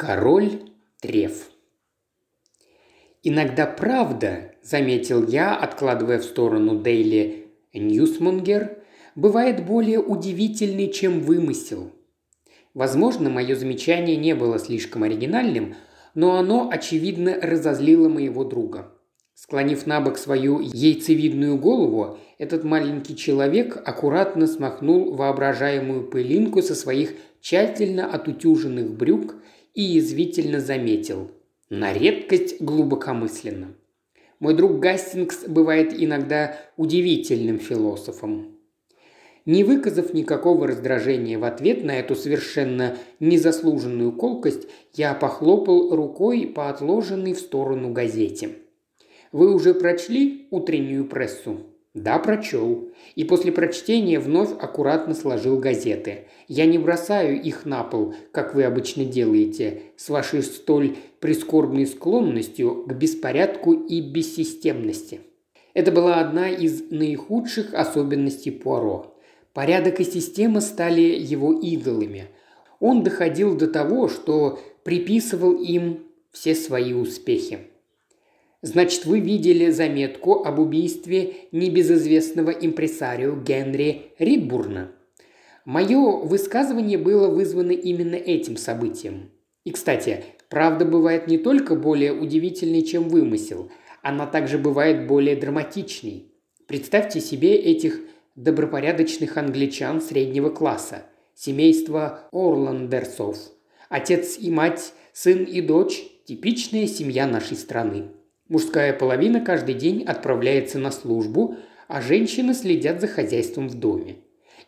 Король Треф. «Иногда правда», – заметил я, откладывая в сторону Дейли Ньюсмонгер, – «бывает более удивительный, чем вымысел». Возможно, мое замечание не было слишком оригинальным, но оно, очевидно, разозлило моего друга. Склонив на бок свою яйцевидную голову, этот маленький человек аккуратно смахнул воображаемую пылинку со своих тщательно отутюженных брюк и язвительно заметил. На редкость глубокомысленно. Мой друг Гастингс бывает иногда удивительным философом. Не выказав никакого раздражения в ответ на эту совершенно незаслуженную колкость, я похлопал рукой по отложенной в сторону газете. «Вы уже прочли утреннюю прессу?» Да, прочел. И после прочтения вновь аккуратно сложил газеты. Я не бросаю их на пол, как вы обычно делаете, с вашей столь прискорбной склонностью к беспорядку и бессистемности. Это была одна из наихудших особенностей Пуаро. Порядок и система стали его идолами. Он доходил до того, что приписывал им все свои успехи. Значит, вы видели заметку об убийстве небезызвестного импресарио Генри Ридбурна. Мое высказывание было вызвано именно этим событием. И, кстати, правда бывает не только более удивительной, чем вымысел, она также бывает более драматичной. Представьте себе этих добропорядочных англичан среднего класса, семейство Орландерсов. Отец и мать, сын и дочь – типичная семья нашей страны. Мужская половина каждый день отправляется на службу, а женщины следят за хозяйством в доме.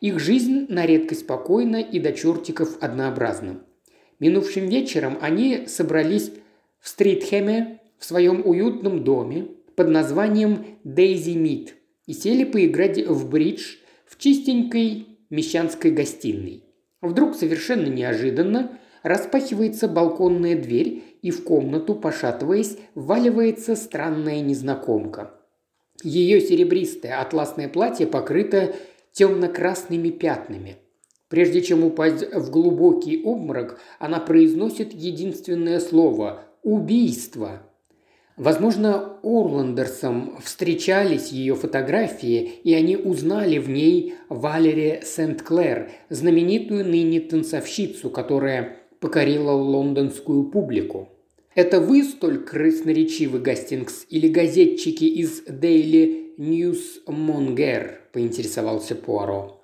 Их жизнь на редкость спокойна и до чертиков однообразна. Минувшим вечером они собрались в Стритхеме в своем уютном доме под названием Дейзи Мид и сели поиграть в бридж в чистенькой мещанской гостиной. Вдруг совершенно неожиданно распахивается балконная дверь, и в комнату, пошатываясь, вваливается странная незнакомка. Ее серебристое атласное платье покрыто темно-красными пятнами. Прежде чем упасть в глубокий обморок, она произносит единственное слово – «убийство». Возможно, Орландерсом встречались ее фотографии, и они узнали в ней Валери Сент-Клэр, знаменитую ныне танцовщицу, которая покорила лондонскую публику. Это вы столь красноречивы, Гастингс, или газетчики из Daily Newsmonger?» – поинтересовался Пуаро.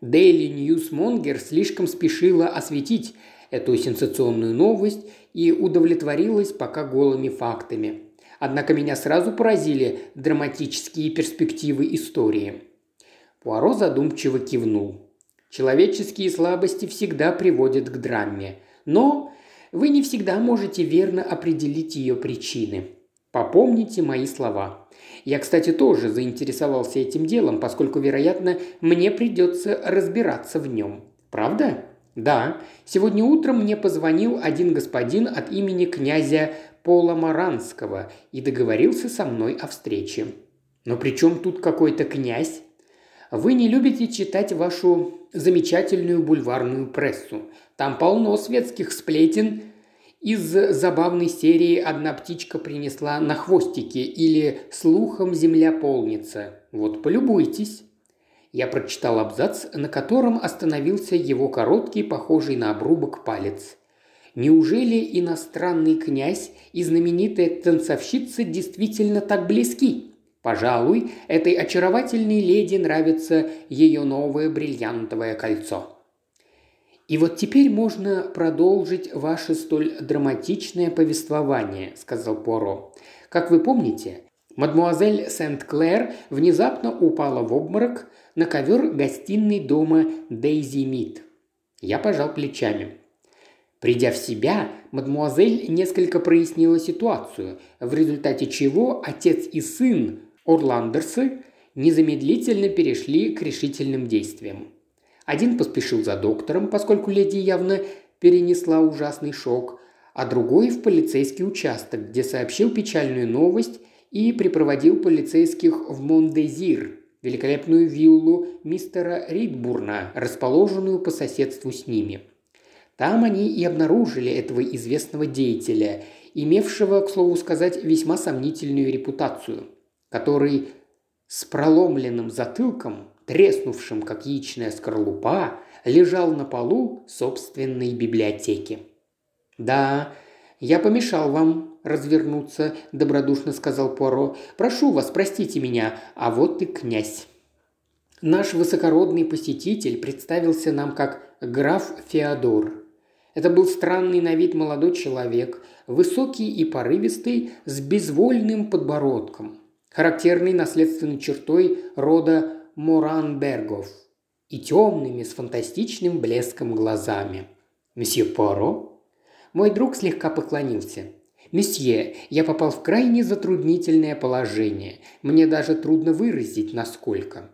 Daily Newsmonger слишком спешила осветить эту сенсационную новость и удовлетворилась пока голыми фактами. Однако меня сразу поразили драматические перспективы истории. Пуаро задумчиво кивнул. Человеческие слабости всегда приводят к драме. Но вы не всегда можете верно определить ее причины. Попомните мои слова. Я, кстати, тоже заинтересовался этим делом, поскольку, вероятно, мне придется разбираться в нем. Правда? Да. Сегодня утром мне позвонил один господин от имени князя Пола Маранского и договорился со мной о встрече. Но при чем тут какой-то князь? Вы не любите читать вашу замечательную бульварную прессу. Там полно светских сплетен. Из забавной серии «Одна птичка принесла на хвостике» или «Слухом земля полнится». Вот полюбуйтесь. Я прочитал абзац, на котором остановился его короткий, похожий на обрубок палец. Неужели иностранный князь и знаменитая танцовщица действительно так близки? Пожалуй, этой очаровательной леди нравится ее новое бриллиантовое кольцо. «И вот теперь можно продолжить ваше столь драматичное повествование», – сказал Поро. «Как вы помните, мадмуазель Сент-Клэр внезапно упала в обморок на ковер гостиной дома Дейзи Мид. Я пожал плечами. Придя в себя, мадмуазель несколько прояснила ситуацию, в результате чего отец и сын Орландерсы незамедлительно перешли к решительным действиям. Один поспешил за доктором, поскольку леди явно перенесла ужасный шок, а другой в полицейский участок, где сообщил печальную новость и припроводил полицейских в Мондезир, великолепную виллу мистера Ридбурна, расположенную по соседству с ними. Там они и обнаружили этого известного деятеля, имевшего, к слову сказать, весьма сомнительную репутацию, который с проломленным затылком, треснувшим, как яичная скорлупа, лежал на полу собственной библиотеки. «Да, я помешал вам развернуться», – добродушно сказал Пуаро. «Прошу вас, простите меня, а вот и князь». Наш высокородный посетитель представился нам как граф Феодор. Это был странный на вид молодой человек, высокий и порывистый, с безвольным подбородком, характерной наследственной чертой рода Моранбергов и темными с фантастичным блеском глазами. «Месье Пуаро?» Мой друг слегка поклонился. «Месье, я попал в крайне затруднительное положение. Мне даже трудно выразить, насколько».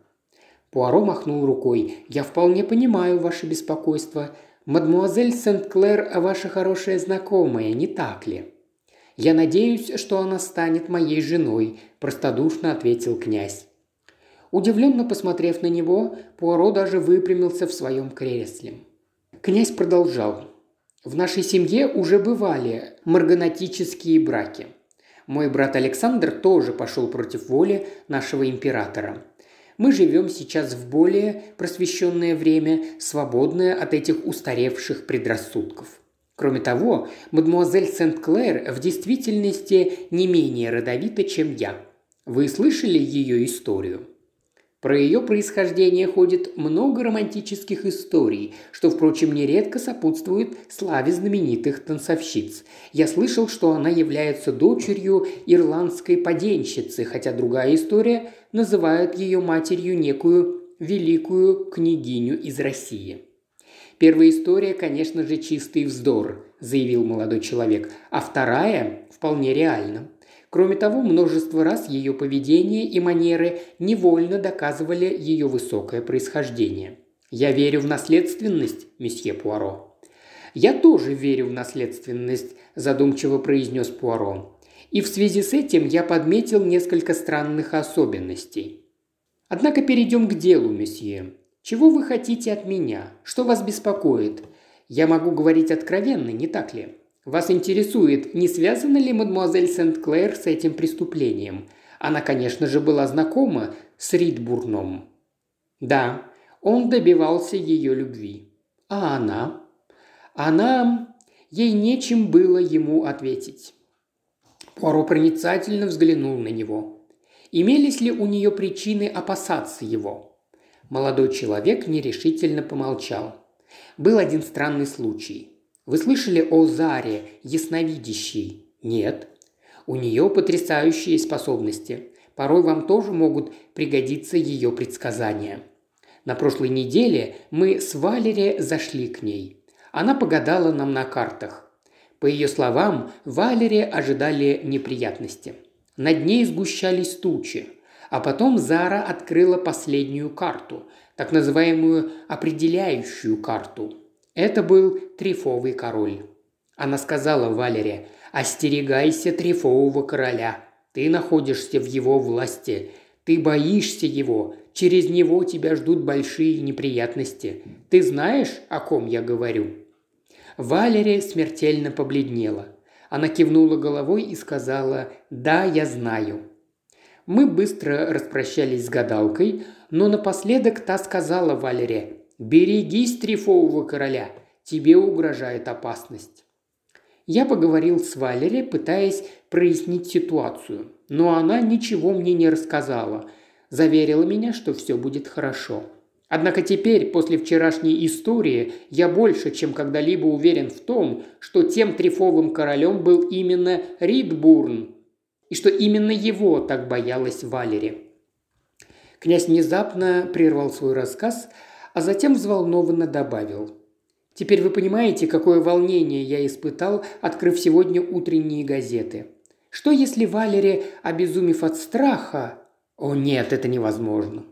Пуаро махнул рукой. «Я вполне понимаю ваше беспокойство. Мадмуазель Сент-Клэр – ваша хорошая знакомая, не так ли?» «Я надеюсь, что она станет моей женой», – простодушно ответил князь. Удивленно посмотрев на него, Пуаро даже выпрямился в своем кресле. Князь продолжал. «В нашей семье уже бывали марганатические браки. Мой брат Александр тоже пошел против воли нашего императора. Мы живем сейчас в более просвещенное время, свободное от этих устаревших предрассудков. Кроме того, мадемуазель Сент-Клэр в действительности не менее родовита, чем я. Вы слышали ее историю? Про ее происхождение ходит много романтических историй, что, впрочем, нередко сопутствует славе знаменитых танцовщиц. Я слышал, что она является дочерью ирландской поденщицы, хотя другая история называет ее матерью некую великую княгиню из России. Первая история, конечно же, чистый вздор, заявил молодой человек, а вторая вполне реальна. Кроме того, множество раз ее поведение и манеры невольно доказывали ее высокое происхождение. Я верю в наследственность, месье Пуаро. Я тоже верю в наследственность, задумчиво произнес Пуаро. И в связи с этим я подметил несколько странных особенностей. Однако перейдем к делу, месье. Чего вы хотите от меня? Что вас беспокоит? Я могу говорить откровенно, не так ли? Вас интересует, не связана ли мадемуазель Сент-Клэр с этим преступлением? Она, конечно же, была знакома с Ридбурном. Да, он добивался ее любви. А она? Она... Ей нечем было ему ответить. Пуаро проницательно взглянул на него. Имелись ли у нее причины опасаться его? Молодой человек нерешительно помолчал. Был один странный случай. Вы слышали о Заре, ясновидящей? Нет. У нее потрясающие способности. Порой вам тоже могут пригодиться ее предсказания. На прошлой неделе мы с Валери зашли к ней. Она погадала нам на картах. По ее словам, Валери ожидали неприятности. Над ней сгущались тучи. А потом Зара открыла последнюю карту, так называемую определяющую карту – это был трифовый король. Она сказала Валере, «Остерегайся трифового короля. Ты находишься в его власти. Ты боишься его. Через него тебя ждут большие неприятности. Ты знаешь, о ком я говорю?» Валерия смертельно побледнела. Она кивнула головой и сказала «Да, я знаю». Мы быстро распрощались с гадалкой, но напоследок та сказала Валере «Берегись трифового короля, тебе угрожает опасность». Я поговорил с Валери, пытаясь прояснить ситуацию, но она ничего мне не рассказала, заверила меня, что все будет хорошо. Однако теперь, после вчерашней истории, я больше, чем когда-либо уверен в том, что тем трифовым королем был именно Ридбурн, и что именно его так боялась Валери. Князь внезапно прервал свой рассказ, а затем взволнованно добавил. «Теперь вы понимаете, какое волнение я испытал, открыв сегодня утренние газеты. Что если Валери, обезумев от страха...» «О нет, это невозможно».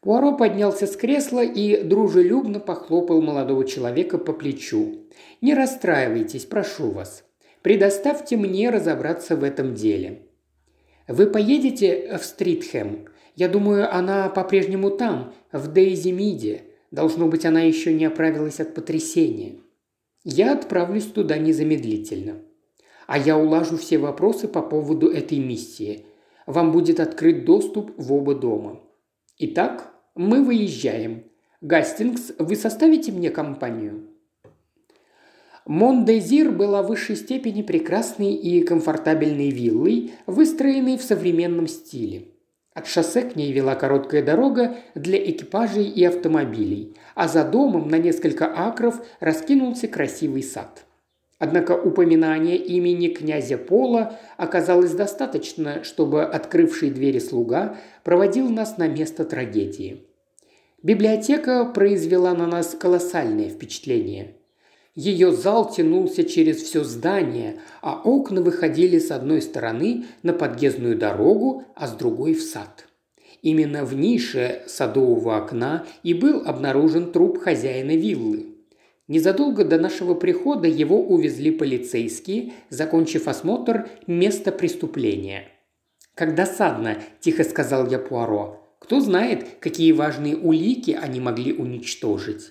Пуаро поднялся с кресла и дружелюбно похлопал молодого человека по плечу. «Не расстраивайтесь, прошу вас. Предоставьте мне разобраться в этом деле. Вы поедете в Стритхэм? Я думаю, она по-прежнему там, в Дейзи Миде. Должно быть, она еще не оправилась от потрясения. Я отправлюсь туда незамедлительно. А я улажу все вопросы по поводу этой миссии. Вам будет открыт доступ в оба дома. Итак, мы выезжаем. Гастингс, вы составите мне компанию?» Мондезир была в высшей степени прекрасной и комфортабельной виллой, выстроенной в современном стиле. От шоссе к ней вела короткая дорога для экипажей и автомобилей, а за домом на несколько акров раскинулся красивый сад. Однако упоминание имени князя Пола оказалось достаточно, чтобы открывший двери слуга проводил нас на место трагедии. Библиотека произвела на нас колоссальное впечатление. Ее зал тянулся через все здание, а окна выходили с одной стороны на подъездную дорогу, а с другой в сад. Именно в нише садового окна и был обнаружен труп хозяина виллы. Незадолго до нашего прихода его увезли полицейские, закончив осмотр места преступления. «Как досадно», – тихо сказал я Пуаро. «Кто знает, какие важные улики они могли уничтожить?»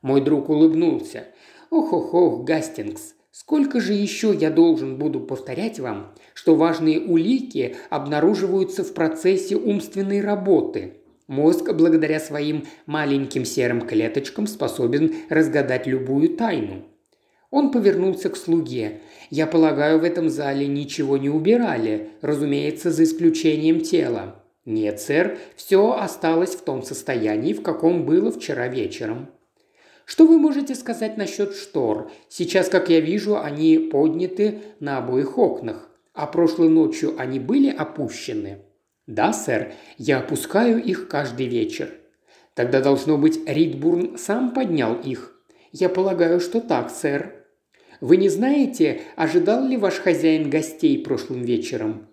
Мой друг улыбнулся. Ох-ох-ох, Гастингс, сколько же еще я должен буду повторять вам, что важные улики обнаруживаются в процессе умственной работы. Мозг, благодаря своим маленьким серым клеточкам, способен разгадать любую тайну. Он повернулся к слуге. «Я полагаю, в этом зале ничего не убирали, разумеется, за исключением тела». «Нет, сэр, все осталось в том состоянии, в каком было вчера вечером». Что вы можете сказать насчет штор? Сейчас, как я вижу, они подняты на обоих окнах. А прошлой ночью они были опущены? Да, сэр, я опускаю их каждый вечер. Тогда, должно быть, Ридбурн сам поднял их. Я полагаю, что так, сэр. Вы не знаете, ожидал ли ваш хозяин гостей прошлым вечером?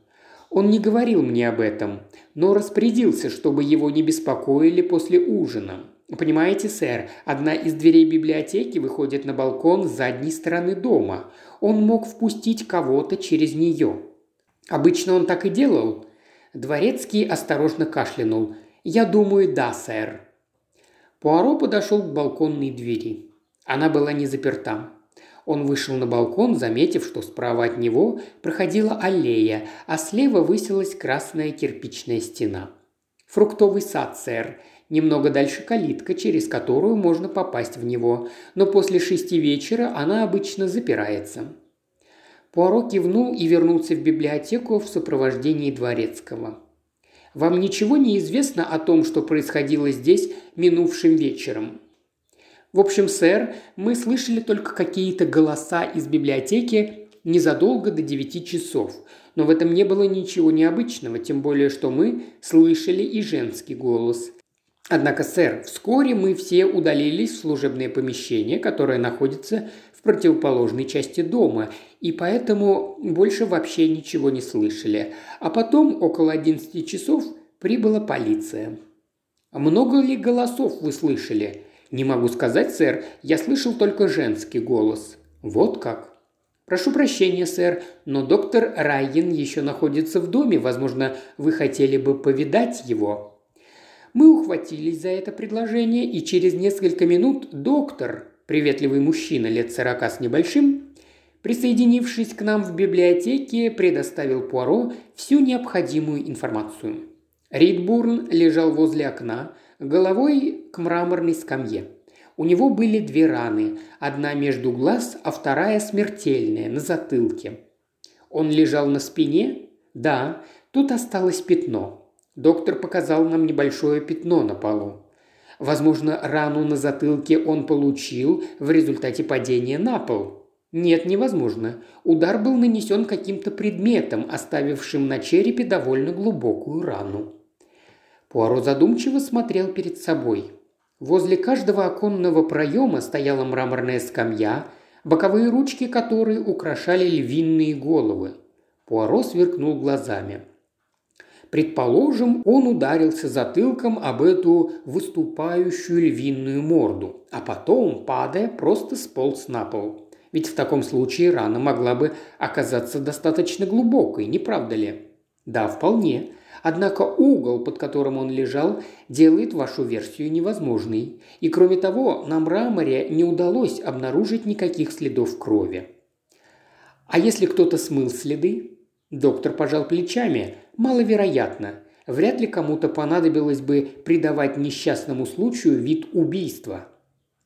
Он не говорил мне об этом, но распорядился, чтобы его не беспокоили после ужина. Понимаете, сэр, одна из дверей библиотеки выходит на балкон с задней стороны дома. Он мог впустить кого-то через нее. Обычно он так и делал. Дворецкий осторожно кашлянул. «Я думаю, да, сэр». Пуаро подошел к балконной двери. Она была не заперта. Он вышел на балкон, заметив, что справа от него проходила аллея, а слева высилась красная кирпичная стена. «Фруктовый сад, сэр. Немного дальше калитка, через которую можно попасть в него, но после шести вечера она обычно запирается. Пуаро кивнул и вернулся в библиотеку в сопровождении дворецкого. «Вам ничего не известно о том, что происходило здесь минувшим вечером?» «В общем, сэр, мы слышали только какие-то голоса из библиотеки незадолго до девяти часов, но в этом не было ничего необычного, тем более, что мы слышали и женский голос. Однако, сэр, вскоре мы все удалились в служебное помещение, которое находится в противоположной части дома, и поэтому больше вообще ничего не слышали. А потом, около 11 часов, прибыла полиция. «Много ли голосов вы слышали?» «Не могу сказать, сэр. Я слышал только женский голос». «Вот как?» «Прошу прощения, сэр, но доктор Райен еще находится в доме. Возможно, вы хотели бы повидать его?» Мы ухватились за это предложение, и через несколько минут доктор, приветливый мужчина лет сорока с небольшим, присоединившись к нам в библиотеке, предоставил Пуаро всю необходимую информацию. Ридбурн лежал возле окна, головой к мраморной скамье. У него были две раны, одна между глаз, а вторая смертельная, на затылке. Он лежал на спине? Да, тут осталось пятно. Доктор показал нам небольшое пятно на полу. Возможно, рану на затылке он получил в результате падения на пол. Нет, невозможно. Удар был нанесен каким-то предметом, оставившим на черепе довольно глубокую рану. Пуаро задумчиво смотрел перед собой. Возле каждого оконного проема стояла мраморная скамья, боковые ручки которой украшали львиные головы. Пуаро сверкнул глазами. Предположим, он ударился затылком об эту выступающую львиную морду, а потом, падая, просто сполз на пол. Ведь в таком случае рана могла бы оказаться достаточно глубокой, не правда ли? Да, вполне. Однако угол, под которым он лежал, делает вашу версию невозможной. И кроме того, на мраморе не удалось обнаружить никаких следов крови. А если кто-то смыл следы? Доктор пожал плечами. Маловероятно. Вряд ли кому-то понадобилось бы придавать несчастному случаю вид убийства.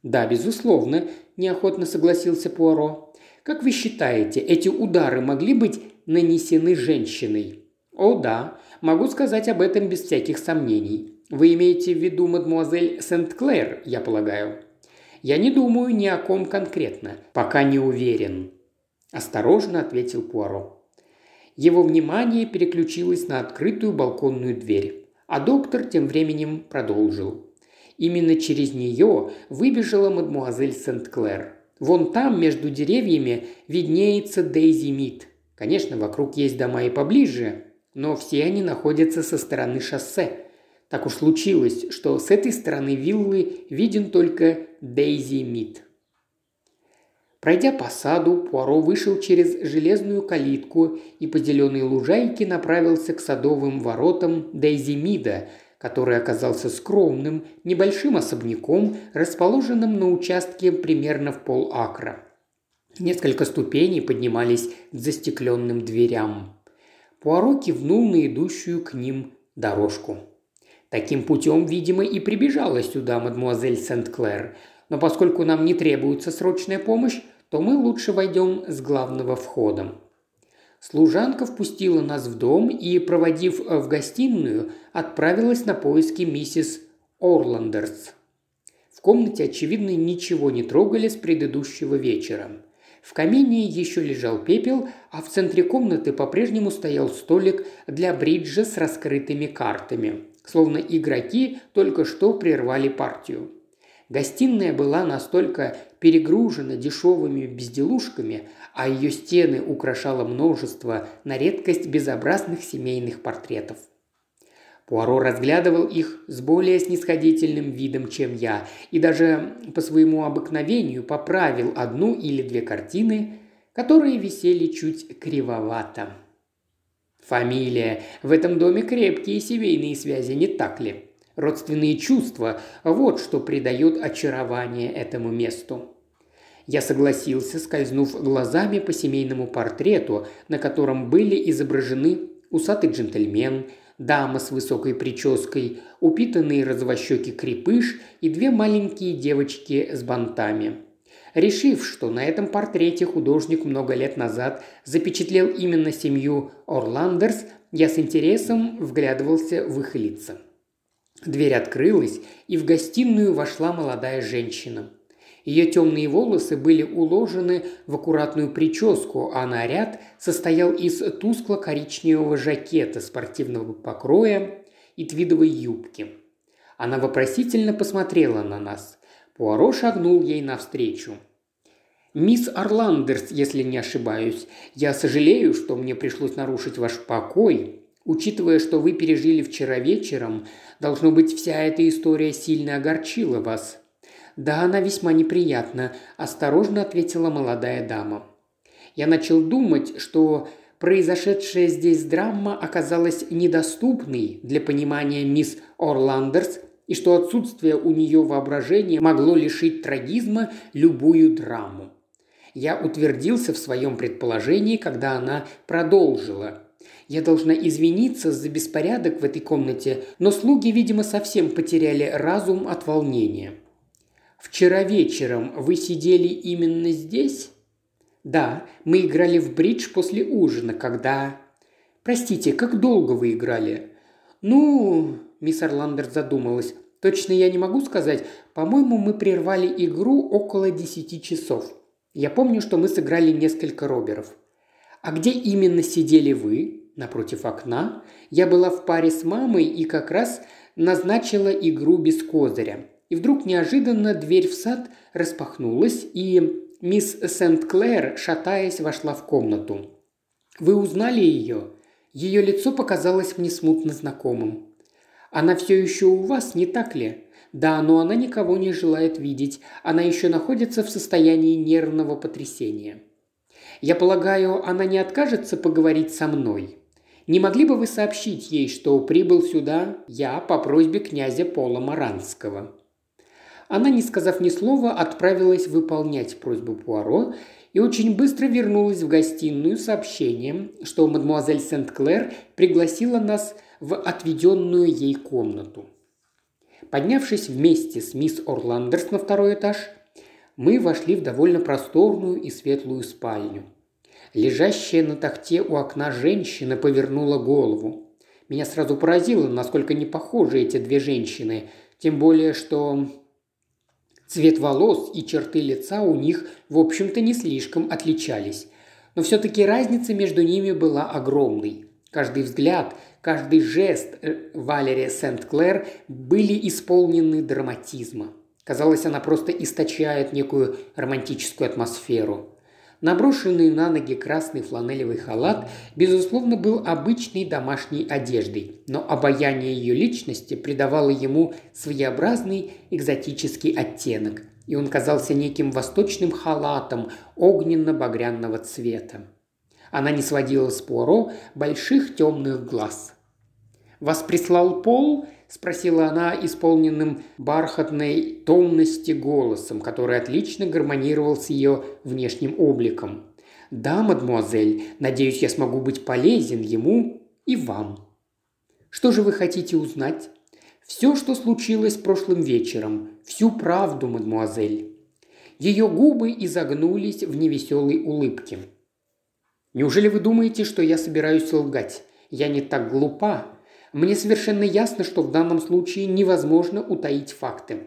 «Да, безусловно», – неохотно согласился Пуаро. «Как вы считаете, эти удары могли быть нанесены женщиной?» «О, да. Могу сказать об этом без всяких сомнений. Вы имеете в виду мадмуазель Сент-Клэр, я полагаю?» «Я не думаю ни о ком конкретно. Пока не уверен», – осторожно ответил Пуаро. Его внимание переключилось на открытую балконную дверь, а доктор тем временем продолжил. Именно через нее выбежала мадмуазель Сент-Клэр. Вон там, между деревьями, виднеется Дейзи Мид. Конечно, вокруг есть дома и поближе, но все они находятся со стороны шоссе. Так уж случилось, что с этой стороны виллы виден только Дейзи Мид. Пройдя по саду, Пуаро вышел через железную калитку и по зеленой лужайке направился к садовым воротам Дейзи Мида, который оказался скромным, небольшим особняком, расположенным на участке примерно в полакра. Несколько ступеней поднимались к застекленным дверям. Пуаро кивнул на идущую к ним дорожку. Таким путем, видимо, и прибежала сюда мадмуазель Сент-Клэр. Но поскольку нам не требуется срочная помощь, то мы лучше войдем с главного входа. Служанка впустила нас в дом и, проводив э, в гостиную, отправилась на поиски миссис Орландерс. В комнате, очевидно, ничего не трогали с предыдущего вечера. В камине еще лежал пепел, а в центре комнаты по-прежнему стоял столик для бриджа с раскрытыми картами, словно игроки только что прервали партию. Гостиная была настолько перегружена дешевыми безделушками, а ее стены украшало множество на редкость безобразных семейных портретов. Пуаро разглядывал их с более снисходительным видом, чем я, и даже по своему обыкновению поправил одну или две картины, которые висели чуть кривовато. Фамилия. В этом доме крепкие семейные связи, не так ли? Родственные чувства – вот что придает очарование этому месту. Я согласился, скользнув глазами по семейному портрету, на котором были изображены усатый джентльмен, дама с высокой прической, упитанный развощекий крепыш и две маленькие девочки с бантами. Решив, что на этом портрете художник много лет назад запечатлел именно семью Орландерс, я с интересом вглядывался в их лица. Дверь открылась, и в гостиную вошла молодая женщина. Ее темные волосы были уложены в аккуратную прическу, а наряд состоял из тускло-коричневого жакета спортивного покроя и твидовой юбки. Она вопросительно посмотрела на нас. Пуаро шагнул ей навстречу. «Мисс Орландерс, если не ошибаюсь, я сожалею, что мне пришлось нарушить ваш покой. Учитывая, что вы пережили вчера вечером, должно быть, вся эта история сильно огорчила вас». «Да, она весьма неприятна», – осторожно ответила молодая дама. Я начал думать, что произошедшая здесь драма оказалась недоступной для понимания мисс Орландерс и что отсутствие у нее воображения могло лишить трагизма любую драму. Я утвердился в своем предположении, когда она продолжила. Я должна извиниться за беспорядок в этой комнате, но слуги, видимо, совсем потеряли разум от волнения. Вчера вечером вы сидели именно здесь? Да, мы играли в бридж после ужина, когда... Простите, как долго вы играли? Ну, мисс Орландер задумалась. Точно я не могу сказать. По-моему, мы прервали игру около десяти часов. Я помню, что мы сыграли несколько роберов. А где именно сидели вы? напротив окна, я была в паре с мамой и как раз назначила игру без козыря. И вдруг неожиданно дверь в сад распахнулась, и мисс Сент-Клэр, шатаясь, вошла в комнату. «Вы узнали ее?» Ее лицо показалось мне смутно знакомым. «Она все еще у вас, не так ли?» «Да, но она никого не желает видеть. Она еще находится в состоянии нервного потрясения». «Я полагаю, она не откажется поговорить со мной?» Не могли бы вы сообщить ей, что прибыл сюда я по просьбе князя Пола Маранского?» Она, не сказав ни слова, отправилась выполнять просьбу Пуаро и очень быстро вернулась в гостиную с сообщением, что мадемуазель Сент-Клэр пригласила нас в отведенную ей комнату. Поднявшись вместе с мисс Орландерс на второй этаж, мы вошли в довольно просторную и светлую спальню. Лежащая на тахте у окна женщина повернула голову. Меня сразу поразило, насколько не похожи эти две женщины, тем более, что цвет волос и черты лица у них, в общем-то, не слишком отличались. Но все-таки разница между ними была огромной. Каждый взгляд, каждый жест э, Валерия Сент-Клэр были исполнены драматизма. Казалось, она просто источает некую романтическую атмосферу. Наброшенный на ноги красный фланелевый халат, безусловно, был обычной домашней одеждой, но обаяние ее личности придавало ему своеобразный экзотический оттенок, и он казался неким восточным халатом огненно-багряного цвета. Она не сводила с Пуаро больших темных глаз. «Вас прислал Пол?» Спросила она исполненным бархатной томности голосом, который отлично гармонировал с ее внешним обликом. «Да, мадмуазель, надеюсь, я смогу быть полезен ему и вам». «Что же вы хотите узнать?» «Все, что случилось прошлым вечером. Всю правду, мадмуазель». Ее губы изогнулись в невеселой улыбке. «Неужели вы думаете, что я собираюсь лгать? Я не так глупа. Мне совершенно ясно, что в данном случае невозможно утаить факты.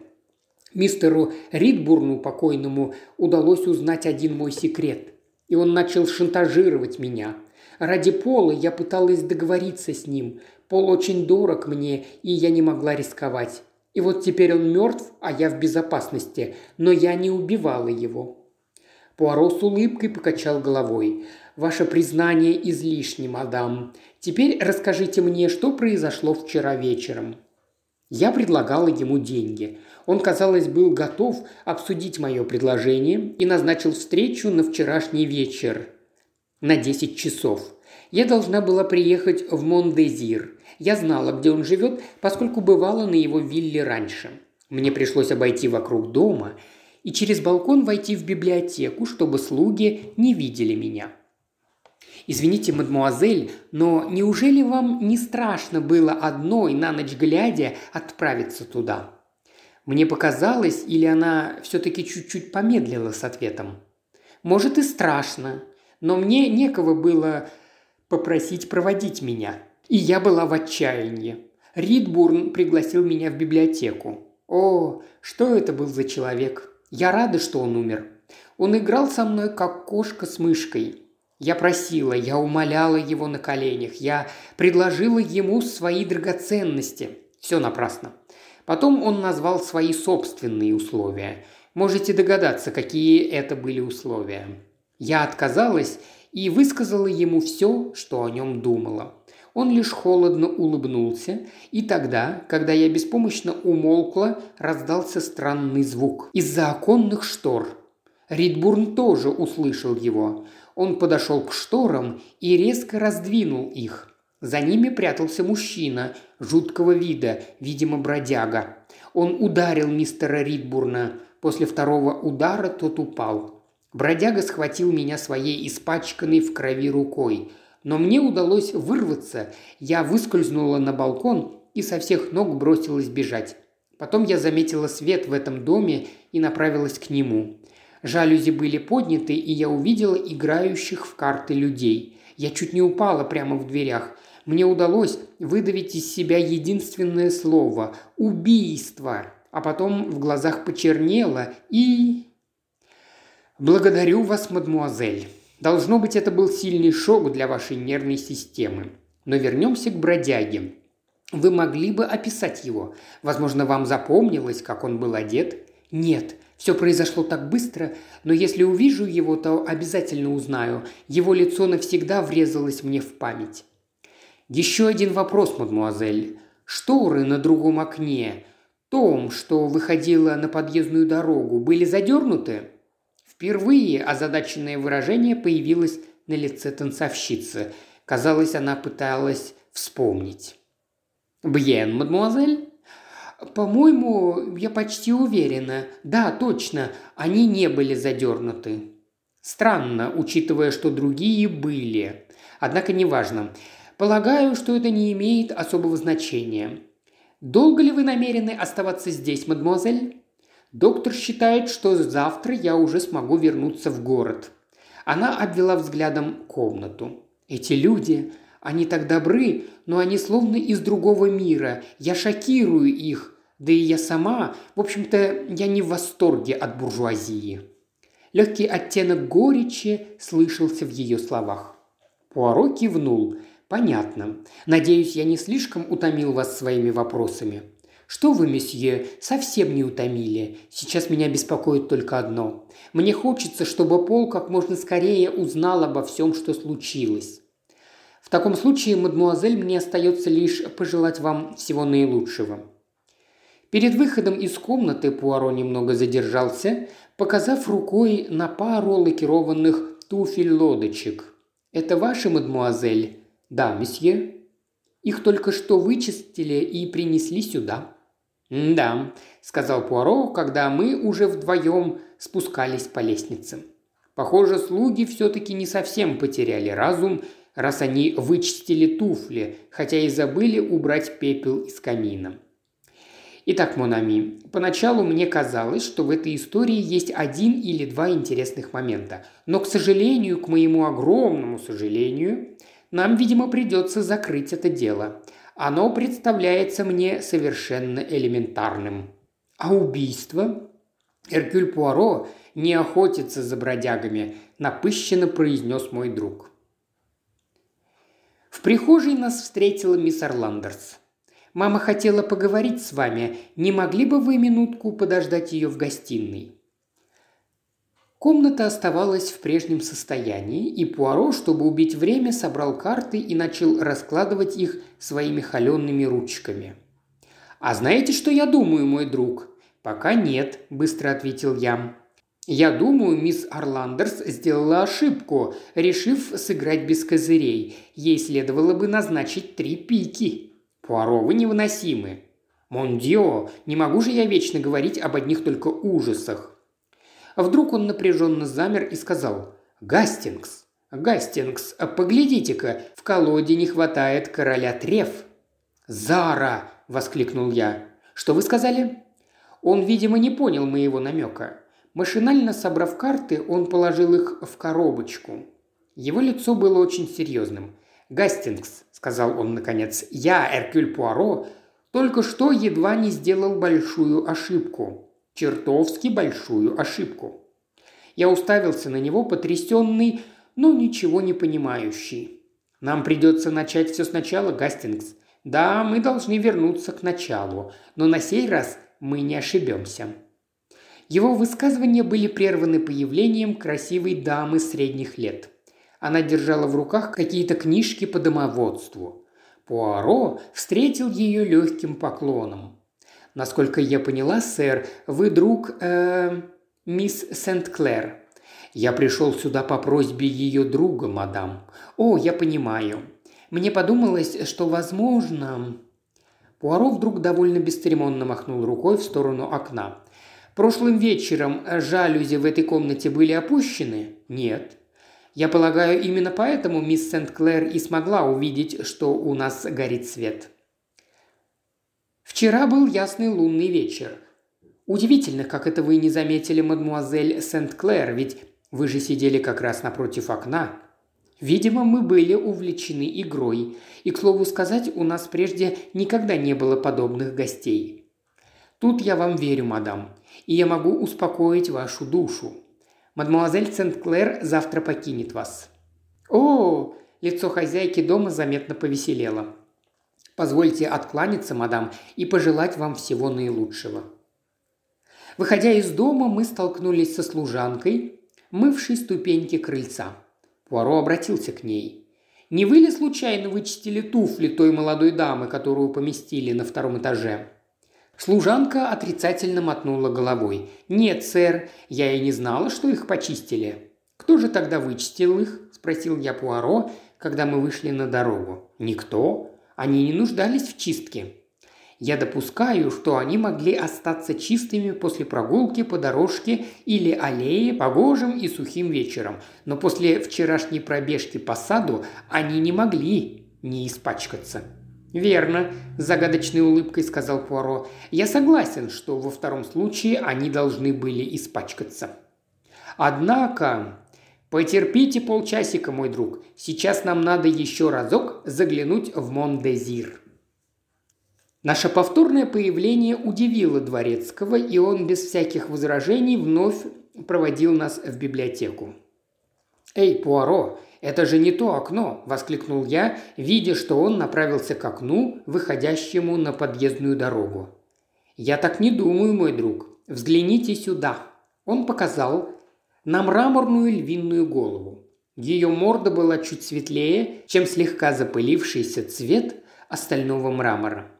Мистеру Ридбурну покойному удалось узнать один мой секрет. И он начал шантажировать меня. Ради Пола я пыталась договориться с ним. Пол очень дорог мне, и я не могла рисковать. И вот теперь он мертв, а я в безопасности, но я не убивала его. Пуаро с улыбкой покачал головой. «Ваше признание излишне, мадам. Теперь расскажите мне, что произошло вчера вечером». Я предлагала ему деньги. Он, казалось, был готов обсудить мое предложение и назначил встречу на вчерашний вечер на 10 часов. Я должна была приехать в Мондезир. Я знала, где он живет, поскольку бывала на его вилле раньше. Мне пришлось обойти вокруг дома и через балкон войти в библиотеку, чтобы слуги не видели меня. «Извините, мадмуазель, но неужели вам не страшно было одной на ночь глядя отправиться туда?» Мне показалось, или она все-таки чуть-чуть помедлила с ответом. «Может и страшно, но мне некого было попросить проводить меня, и я была в отчаянии. Ридбурн пригласил меня в библиотеку. О, что это был за человек! Я рада, что он умер. Он играл со мной, как кошка с мышкой. Я просила, я умоляла его на коленях, я предложила ему свои драгоценности. Все напрасно. Потом он назвал свои собственные условия. Можете догадаться, какие это были условия. Я отказалась и высказала ему все, что о нем думала. Он лишь холодно улыбнулся, и тогда, когда я беспомощно умолкла, раздался странный звук. Из-за оконных штор. Ридбурн тоже услышал его. Он подошел к шторам и резко раздвинул их. За ними прятался мужчина, жуткого вида, видимо, бродяга. Он ударил мистера Ридбурна. После второго удара тот упал. Бродяга схватил меня своей испачканной в крови рукой. Но мне удалось вырваться. Я выскользнула на балкон и со всех ног бросилась бежать. Потом я заметила свет в этом доме и направилась к нему. Жалюзи были подняты, и я увидела играющих в карты людей. Я чуть не упала прямо в дверях. Мне удалось выдавить из себя единственное слово – убийство. А потом в глазах почернело и... «Благодарю вас, мадмуазель. Должно быть, это был сильный шок для вашей нервной системы. Но вернемся к бродяге. Вы могли бы описать его? Возможно, вам запомнилось, как он был одет? Нет, все произошло так быстро, но если увижу его, то обязательно узнаю. Его лицо навсегда врезалось мне в память. Еще один вопрос, мадмуазель. Шторы на другом окне, том, что выходило на подъездную дорогу, были задернуты? Впервые озадаченное выражение появилось на лице танцовщицы. Казалось, она пыталась вспомнить. «Бьен, мадемуазель?» «По-моему, я почти уверена. Да, точно, они не были задернуты». Странно, учитывая, что другие были. Однако неважно. Полагаю, что это не имеет особого значения. Долго ли вы намерены оставаться здесь, мадемуазель? Доктор считает, что завтра я уже смогу вернуться в город. Она обвела взглядом комнату. Эти люди, они так добры, но они словно из другого мира. Я шокирую их. Да и я сама, в общем-то, я не в восторге от буржуазии. Легкий оттенок горечи слышался в ее словах. Пуаро кивнул. «Понятно. Надеюсь, я не слишком утомил вас своими вопросами». «Что вы, месье, совсем не утомили. Сейчас меня беспокоит только одно. Мне хочется, чтобы Пол как можно скорее узнал обо всем, что случилось. В таком случае, мадмуазель, мне остается лишь пожелать вам всего наилучшего». Перед выходом из комнаты Пуаро немного задержался, показав рукой на пару лакированных туфель-лодочек. «Это ваши, мадмуазель?» «Да, месье». «Их только что вычистили и принесли сюда». «Да», – сказал Пуаро, когда мы уже вдвоем спускались по лестнице. «Похоже, слуги все-таки не совсем потеряли разум, раз они вычистили туфли, хотя и забыли убрать пепел из камина. Итак, Монами, поначалу мне казалось, что в этой истории есть один или два интересных момента. Но, к сожалению, к моему огромному сожалению, нам, видимо, придется закрыть это дело. Оно представляется мне совершенно элементарным. А убийство? Эркюль Пуаро не охотится за бродягами, напыщенно произнес мой друг. В прихожей нас встретила мисс Орландерс. Мама хотела поговорить с вами. Не могли бы вы минутку подождать ее в гостиной?» Комната оставалась в прежнем состоянии, и Пуаро, чтобы убить время, собрал карты и начал раскладывать их своими холеными ручками. «А знаете, что я думаю, мой друг?» «Пока нет», – быстро ответил я. «Я думаю, мисс Орландерс сделала ошибку, решив сыграть без козырей. Ей следовало бы назначить три пики». Пуаро, вы невыносимы. Мондио, не могу же я вечно говорить об одних только ужасах. Вдруг он напряженно замер и сказал «Гастингс, Гастингс, поглядите-ка, в колоде не хватает короля треф». «Зара!» – воскликнул я. «Что вы сказали?» Он, видимо, не понял моего намека. Машинально собрав карты, он положил их в коробочку. Его лицо было очень серьезным. «Гастингс», – сказал он наконец, – «я, Эркюль Пуаро, только что едва не сделал большую ошибку. Чертовски большую ошибку». Я уставился на него, потрясенный, но ничего не понимающий. «Нам придется начать все сначала, Гастингс. Да, мы должны вернуться к началу, но на сей раз мы не ошибемся». Его высказывания были прерваны появлением красивой дамы средних лет – она держала в руках какие-то книжки по домоводству. Пуаро встретил ее легким поклоном. «Насколько я поняла, сэр, вы друг э, мисс Сент-Клэр». «Я пришел сюда по просьбе ее друга, мадам». «О, я понимаю. Мне подумалось, что, возможно...» Пуаро вдруг довольно бесцеремонно махнул рукой в сторону окна. «Прошлым вечером жалюзи в этой комнате были опущены?» «Нет». Я полагаю, именно поэтому мисс Сент-Клэр и смогла увидеть, что у нас горит свет. Вчера был ясный лунный вечер. Удивительно, как это вы не заметили, мадмуазель Сент-Клэр, ведь вы же сидели как раз напротив окна. Видимо, мы были увлечены игрой, и, к слову сказать, у нас прежде никогда не было подобных гостей. Тут я вам верю, мадам, и я могу успокоить вашу душу. Мадемуазель Сент-Клэр завтра покинет вас». «О!» – лицо хозяйки дома заметно повеселело. «Позвольте откланяться, мадам, и пожелать вам всего наилучшего». Выходя из дома, мы столкнулись со служанкой, мывшей ступеньки крыльца. Пуаро обратился к ней. «Не вы ли случайно вычистили туфли той молодой дамы, которую поместили на втором этаже?» Служанка отрицательно мотнула головой. «Нет, сэр, я и не знала, что их почистили». «Кто же тогда вычистил их?» – спросил я Пуаро, когда мы вышли на дорогу. «Никто. Они не нуждались в чистке. Я допускаю, что они могли остаться чистыми после прогулки по дорожке или аллее погожим и сухим вечером, но после вчерашней пробежки по саду они не могли не испачкаться. «Верно», – с загадочной улыбкой сказал Пуаро. «Я согласен, что во втором случае они должны были испачкаться». «Однако...» «Потерпите полчасика, мой друг. Сейчас нам надо еще разок заглянуть в Мондезир». Наше повторное появление удивило Дворецкого, и он без всяких возражений вновь проводил нас в библиотеку. «Эй, Пуаро, это же не то окно!» – воскликнул я, видя, что он направился к окну, выходящему на подъездную дорогу. «Я так не думаю, мой друг. Взгляните сюда!» Он показал на мраморную львиную голову. Ее морда была чуть светлее, чем слегка запылившийся цвет остального мрамора.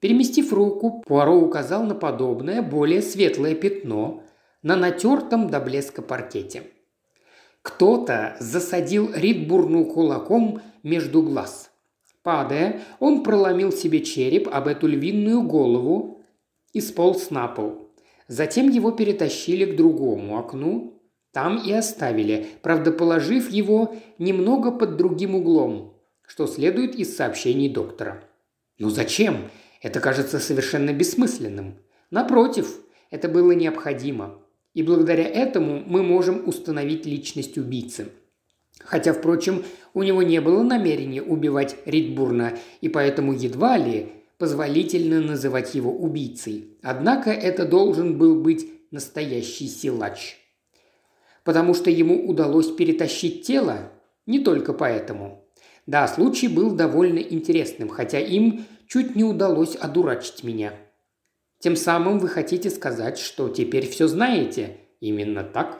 Переместив руку, Пуаро указал на подобное, более светлое пятно на натертом до блеска паркете. Кто-то засадил Ридбурну кулаком между глаз. Падая, он проломил себе череп об эту львиную голову и сполз на пол. Затем его перетащили к другому окну, там и оставили, правда положив его немного под другим углом, что следует из сообщений доктора. «Ну зачем?» Это кажется совершенно бессмысленным. Напротив, это было необходимо. И благодаря этому мы можем установить личность убийцы. Хотя, впрочем, у него не было намерения убивать Ридбурна, и поэтому едва ли позволительно называть его убийцей. Однако это должен был быть настоящий силач. Потому что ему удалось перетащить тело? Не только поэтому. Да, случай был довольно интересным, хотя им чуть не удалось одурачить меня. Тем самым вы хотите сказать, что теперь все знаете? Именно так?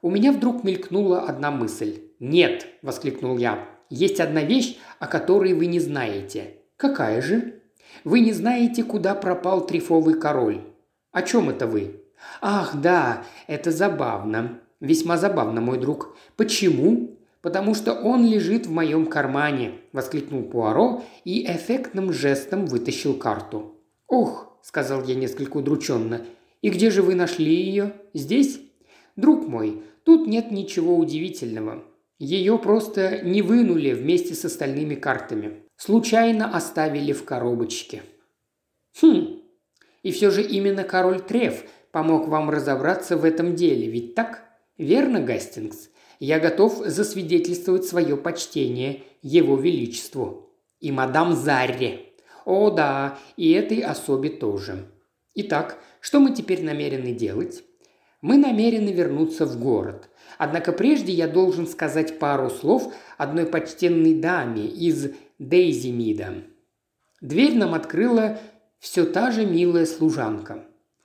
У меня вдруг мелькнула одна мысль. «Нет!» – воскликнул я. «Есть одна вещь, о которой вы не знаете». «Какая же?» «Вы не знаете, куда пропал трифовый король». «О чем это вы?» «Ах, да, это забавно. Весьма забавно, мой друг. Почему?» потому что он лежит в моем кармане», – воскликнул Пуаро и эффектным жестом вытащил карту. «Ох», – сказал я несколько удрученно, – «и где же вы нашли ее? Здесь?» «Друг мой, тут нет ничего удивительного. Ее просто не вынули вместе с остальными картами. Случайно оставили в коробочке». «Хм, и все же именно король Треф помог вам разобраться в этом деле, ведь так? Верно, Гастингс? Я готов засвидетельствовать свое почтение Его Величеству. И мадам Зарре. О да, и этой особе тоже. Итак, что мы теперь намерены делать? Мы намерены вернуться в город. Однако прежде я должен сказать пару слов одной почтенной даме из Дейзимида. Дверь нам открыла все та же милая служанка.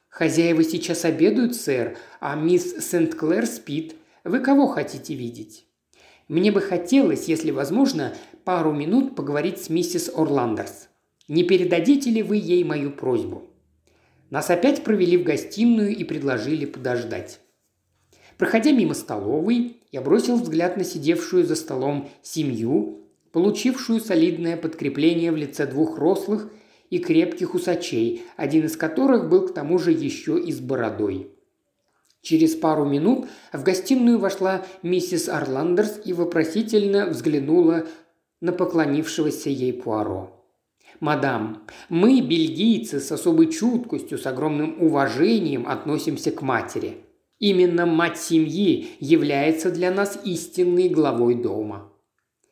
«Хозяева сейчас обедают, сэр, а мисс Сент-Клэр спит. Вы кого хотите видеть?» «Мне бы хотелось, если возможно, пару минут поговорить с миссис Орландерс. Не передадите ли вы ей мою просьбу?» Нас опять провели в гостиную и предложили подождать. Проходя мимо столовой, я бросил взгляд на сидевшую за столом семью, получившую солидное подкрепление в лице двух рослых и крепких усачей, один из которых был к тому же еще и с бородой. Через пару минут в гостиную вошла миссис Орландерс и вопросительно взглянула на поклонившегося ей Пуаро. «Мадам, мы, бельгийцы, с особой чуткостью, с огромным уважением относимся к матери. Именно мать семьи является для нас истинной главой дома».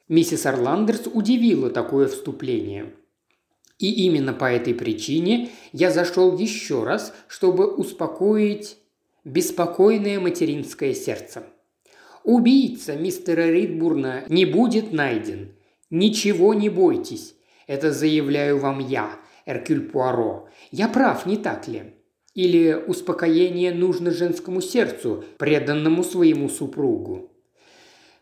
Миссис Орландерс удивила такое вступление. И именно по этой причине я зашел еще раз, чтобы успокоить беспокойное материнское сердце. Убийца мистера Ридбурна не будет найден. Ничего не бойтесь. Это заявляю вам я, Эркюль Пуаро. Я прав, не так ли? Или успокоение нужно женскому сердцу, преданному своему супругу?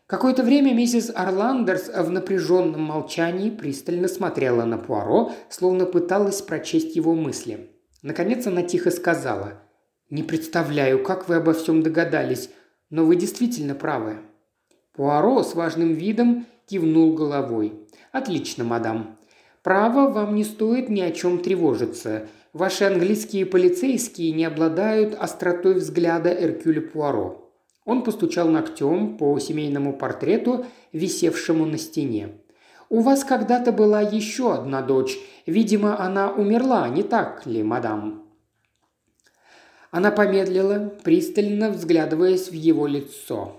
Какое-то время миссис Орландерс в напряженном молчании пристально смотрела на Пуаро, словно пыталась прочесть его мысли. Наконец она тихо сказала – «Не представляю, как вы обо всем догадались, Но вы действительно правы». Пуаро с важным видом кивнул головой. «Отлично, мадам. Право, вам не стоит ни о чем тревожиться. Ваши английские полицейские не обладают остротой взгляда Эркюля Пуаро. Он постучал ногтем по семейному портрету, висевшему на стене. «У вас когда-то была еще одна дочь. Видимо, она умерла, не так ли, мадам?» Она помедлила, пристально взглядываясь в его лицо.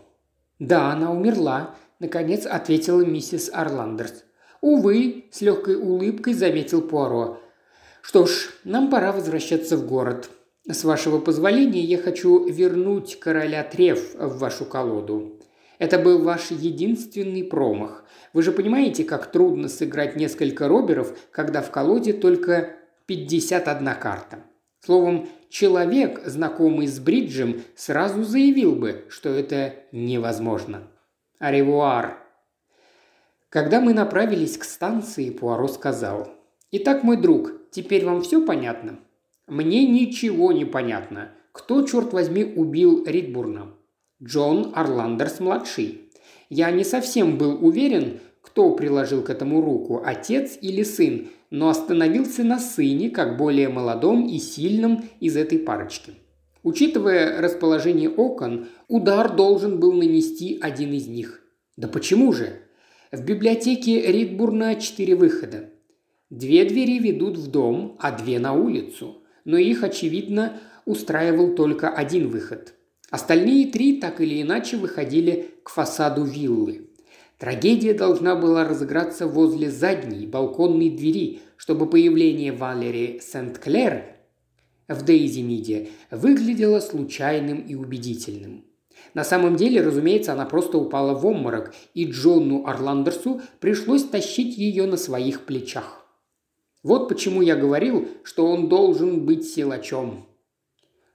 «Да, она умерла», – наконец ответила миссис Орландерс. «Увы», – с легкой улыбкой заметил Пуаро. «Что ж, нам пора возвращаться в город. С вашего позволения я хочу вернуть короля Трев в вашу колоду. Это был ваш единственный промах. Вы же понимаете, как трудно сыграть несколько роберов, когда в колоде только 51 карта. Словом, человек, знакомый с бриджем, сразу заявил бы, что это невозможно. Аревуар. Когда мы направились к станции, Пуаро сказал. «Итак, мой друг, теперь вам все понятно?» Мне ничего не понятно. Кто, черт возьми, убил Ридбурна? Джон Орландерс-младший. Я не совсем был уверен, кто приложил к этому руку, отец или сын, но остановился на сыне, как более молодом и сильном из этой парочки. Учитывая расположение окон, удар должен был нанести один из них. Да почему же? В библиотеке Ридбурна четыре выхода. Две двери ведут в дом, а две на улицу но их, очевидно, устраивал только один выход. Остальные три так или иначе выходили к фасаду виллы. Трагедия должна была разыграться возле задней балконной двери, чтобы появление Валери Сент-Клер в Дейзи Миде выглядело случайным и убедительным. На самом деле, разумеется, она просто упала в обморок, и Джону Орландерсу пришлось тащить ее на своих плечах. Вот почему я говорил, что он должен быть силачом.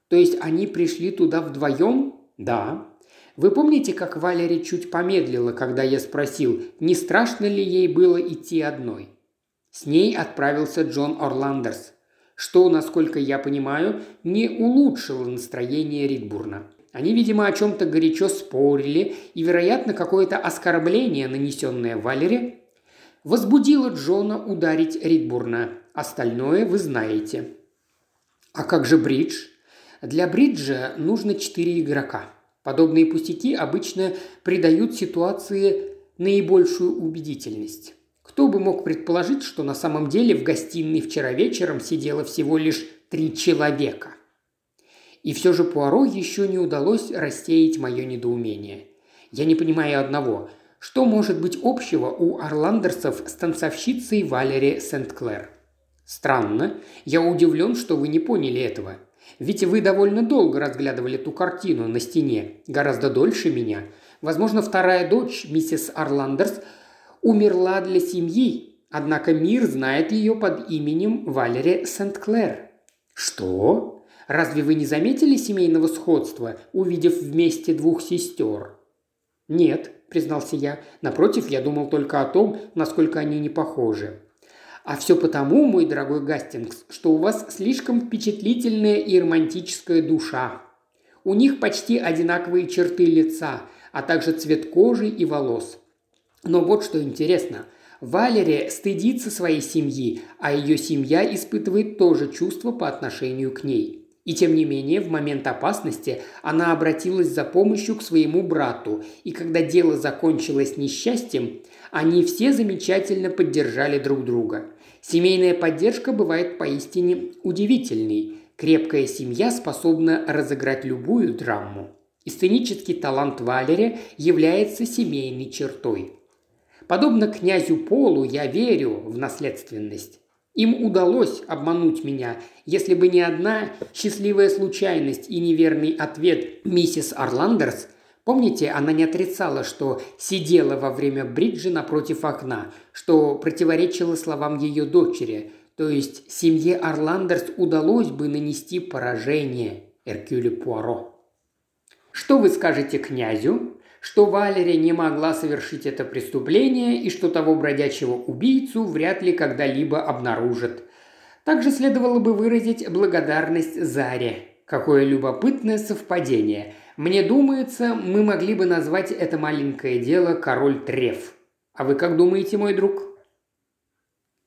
То есть они пришли туда вдвоем? Да. Вы помните, как Валери чуть помедлила, когда я спросил, не страшно ли ей было идти одной? С ней отправился Джон Орландерс, что, насколько я понимаю, не улучшило настроение Ридбурна. Они, видимо, о чем-то горячо спорили, и, вероятно, какое-то оскорбление, нанесенное Валере, возбудило Джона ударить Ридбурна. Остальное вы знаете. А как же бридж? Для бриджа нужно четыре игрока. Подобные пустяки обычно придают ситуации наибольшую убедительность. Кто бы мог предположить, что на самом деле в гостиной вчера вечером сидело всего лишь три человека? И все же Пуаро еще не удалось рассеять мое недоумение. Я не понимаю одного. Что может быть общего у орландерсов с танцовщицей Валери Сент-Клэр? Странно. Я удивлен, что вы не поняли этого. Ведь вы довольно долго разглядывали ту картину на стене, гораздо дольше меня. Возможно, вторая дочь, миссис Орландерс, умерла для семьи, однако мир знает ее под именем Валери Сент-Клэр. Что? Разве вы не заметили семейного сходства, увидев вместе двух сестер? Нет, признался я. Напротив, я думал только о том, насколько они не похожи. А все потому, мой дорогой Гастингс, что у вас слишком впечатлительная и романтическая душа. У них почти одинаковые черты лица, а также цвет кожи и волос. Но вот что интересно. Валерия стыдится своей семьи, а ее семья испытывает тоже чувство по отношению к ней. И тем не менее, в момент опасности она обратилась за помощью к своему брату, и когда дело закончилось несчастьем, они все замечательно поддержали друг друга. Семейная поддержка бывает поистине удивительной. Крепкая семья способна разыграть любую драму. И сценический талант Валери является семейной чертой. Подобно князю Полу, я верю в наследственность. Им удалось обмануть меня, если бы не одна счастливая случайность и неверный ответ миссис Орландерс. Помните, она не отрицала, что сидела во время бриджа напротив окна, что противоречило словам ее дочери, то есть семье Орландерс удалось бы нанести поражение Эркюлю Пуаро. «Что вы скажете князю?» Что Валерия не могла совершить это преступление и что того бродячего убийцу вряд ли когда-либо обнаружат. Также следовало бы выразить благодарность Заре, Какое любопытное совпадение. Мне думается, мы могли бы назвать это маленькое дело «Король Треф». А вы как думаете, мой друг?»